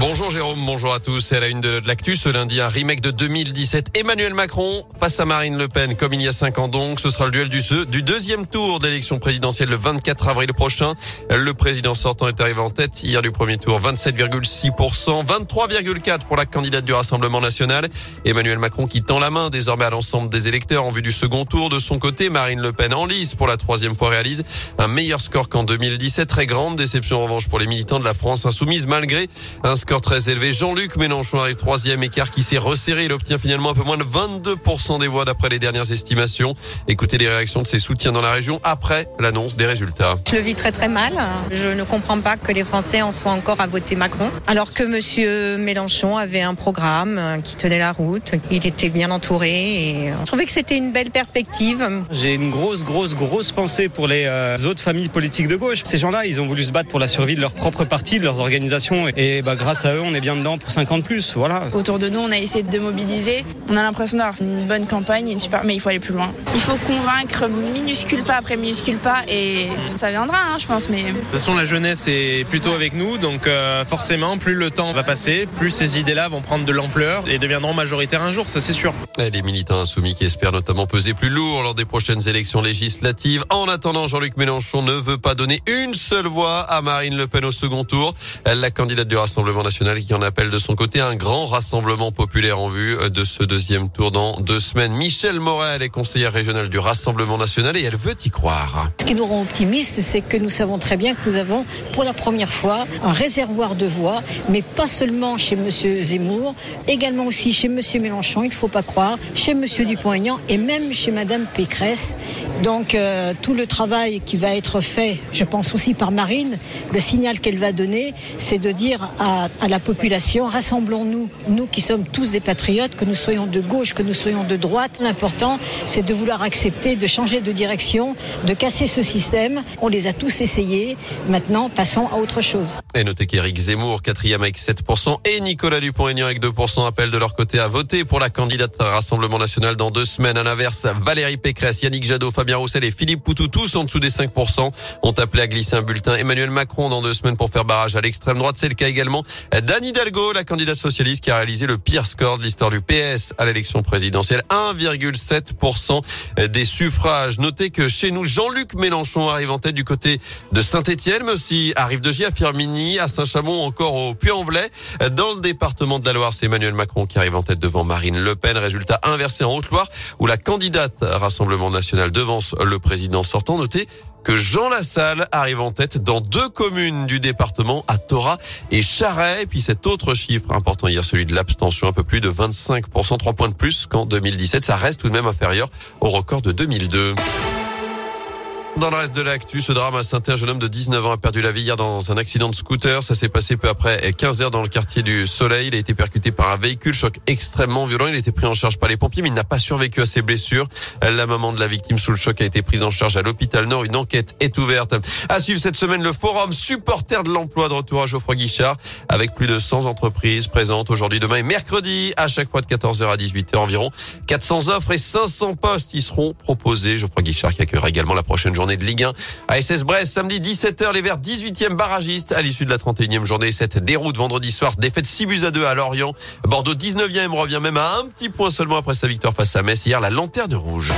Bonjour Jérôme, bonjour à tous. C'est à la une de, l'actu ce lundi, un remake de 2017. Emmanuel Macron face à Marine Le Pen, comme il y a cinq ans donc. Ce sera le duel du, du deuxième tour d'élection présidentielle le 24 avril prochain. Le président sortant est arrivé en tête hier du premier tour, 27,6%, 23,4% pour la candidate du Rassemblement national. Emmanuel Macron qui tend la main désormais à l'ensemble des électeurs en vue du second tour. De son côté, Marine Le Pen en lice pour la troisième fois réalise un meilleur score qu'en 2017. Très grande déception en revanche pour les militants de la France insoumise malgré un score très élevé. Jean-Luc Mélenchon arrive troisième écart qui s'est resserré. Il obtient finalement un peu moins de 22% des voix d'après les dernières estimations. Écoutez les réactions de ses soutiens dans la région après l'annonce des résultats. Je le vis très très mal. Je ne comprends pas que les Français en soient encore à voter Macron. Alors que monsieur Mélenchon avait un programme qui tenait la route. Il était bien entouré et je trouvais que c'était une belle perspective. J'ai une grosse, grosse, grosse pensée pour les euh, autres familles politiques de gauche. Ces gens-là, ils ont voulu se battre pour la survie de leur propre parti, de leurs organisations et bah, grâce à eux, on est bien dedans pour 50 plus. Voilà. Autour de nous, on a essayé de mobiliser. On a l'impression d'avoir une bonne campagne, une super... mais il faut aller plus loin. Il faut convaincre minuscule pas après minuscule pas et ça viendra, hein, je pense. Mais de toute façon, la jeunesse est plutôt avec nous, donc euh, forcément, plus le temps va passer, plus ces idées-là vont prendre de l'ampleur et deviendront majoritaires un jour, ça c'est sûr. Et les militants insoumis qui espèrent notamment peser plus lourd lors des prochaines élections législatives. En attendant, Jean-Luc Mélenchon ne veut pas donner une seule voix à Marine Le Pen au second tour. La candidate du Rassemblement national qui en appelle de son côté un grand rassemblement populaire en vue de ce deuxième tour dans deux semaines. Michel Morel est conseillère régionale du Rassemblement national et elle veut y croire. Ce qui nous rend optimistes, c'est que nous savons très bien que nous avons pour la première fois un réservoir de voix, mais pas seulement chez M. Zemmour, également aussi chez M. Mélenchon, il ne faut pas croire, chez M. Dupont-Aignan et même chez Mme Pécresse. Donc euh, tout le travail qui va être fait, je pense aussi par Marine, le signal qu'elle va donner, c'est de dire à, à la population, rassemblons-nous, nous qui sommes tous des patriotes, que nous soyons de gauche, que nous soyons de droite. L'important, c'est de vouloir accepter, de changer de direction, de casser ce système. On les a tous essayés. Maintenant, passons à autre chose. Et notez qu'Éric Zemmour, quatrième avec 7%, et Nicolas Dupont-Aignan avec 2% appellent de leur côté à voter pour la candidate Rassemblement National dans deux semaines. À l'inverse, Valérie Pécresse, Yannick Jadot, Fabien Roussel et Philippe Poutou, tous en dessous des 5%, ont appelé à glisser un bulletin. Emmanuel Macron dans deux semaines pour faire barrage à l'extrême droite. C'est le cas également d'Anne Hidalgo, la candidate socialiste qui a réalisé le pire score de l'histoire du PS à l'élection présidentielle. 1,7% des suffrages. Notez que chez nous, Jean-Luc Mélenchon arrive en tête du côté de Saint-Etienne, mais aussi arrive de J à Firmini, à Saint-Chamond, encore au Puy-en-Velay. Dans le département de la Loire, c'est Emmanuel Macron qui arrive en tête devant Marine Le Pen. Résultat inversé en Haute-Loire, où la candidate Rassemblement National devance le président sortant. Notez que Jean Lassalle arrive en tête dans deux communes du département, à Torah et Charret. Et puis cet autre chiffre important hier, celui de l'abstention, un peu plus de 25%, 3 points de plus qu'en 2017. Ça reste tout de même inférieur au record de 2002. Dans le reste de l'actu, ce drame à saint un jeune homme de 19 ans a perdu la vie hier dans un accident de scooter. Ça s'est passé peu après 15 heures dans le quartier du Soleil. Il a été percuté par un véhicule, choc extrêmement violent. Il a été pris en charge par les pompiers, mais il n'a pas survécu à ses blessures. La maman de la victime sous le choc a été prise en charge à l'hôpital Nord. Une enquête est ouverte. À suivre cette semaine le forum supporter de l'emploi de retour à Geoffroy Guichard avec plus de 100 entreprises présentes aujourd'hui, demain et mercredi à chaque fois de 14h à 18h environ. 400 offres et 500 postes y seront proposés. Geoffroy Guichard qui accueillera également la prochaine journée de Ligue 1 à SS Brest. Samedi 17h, les Verts 18e barragiste à l'issue de la 31e journée. Cette déroute vendredi soir, défaite 6 buts à 2 à Lorient. Bordeaux 19e revient même à un petit point seulement après sa victoire face à Metz. Hier, la lanterne rouge.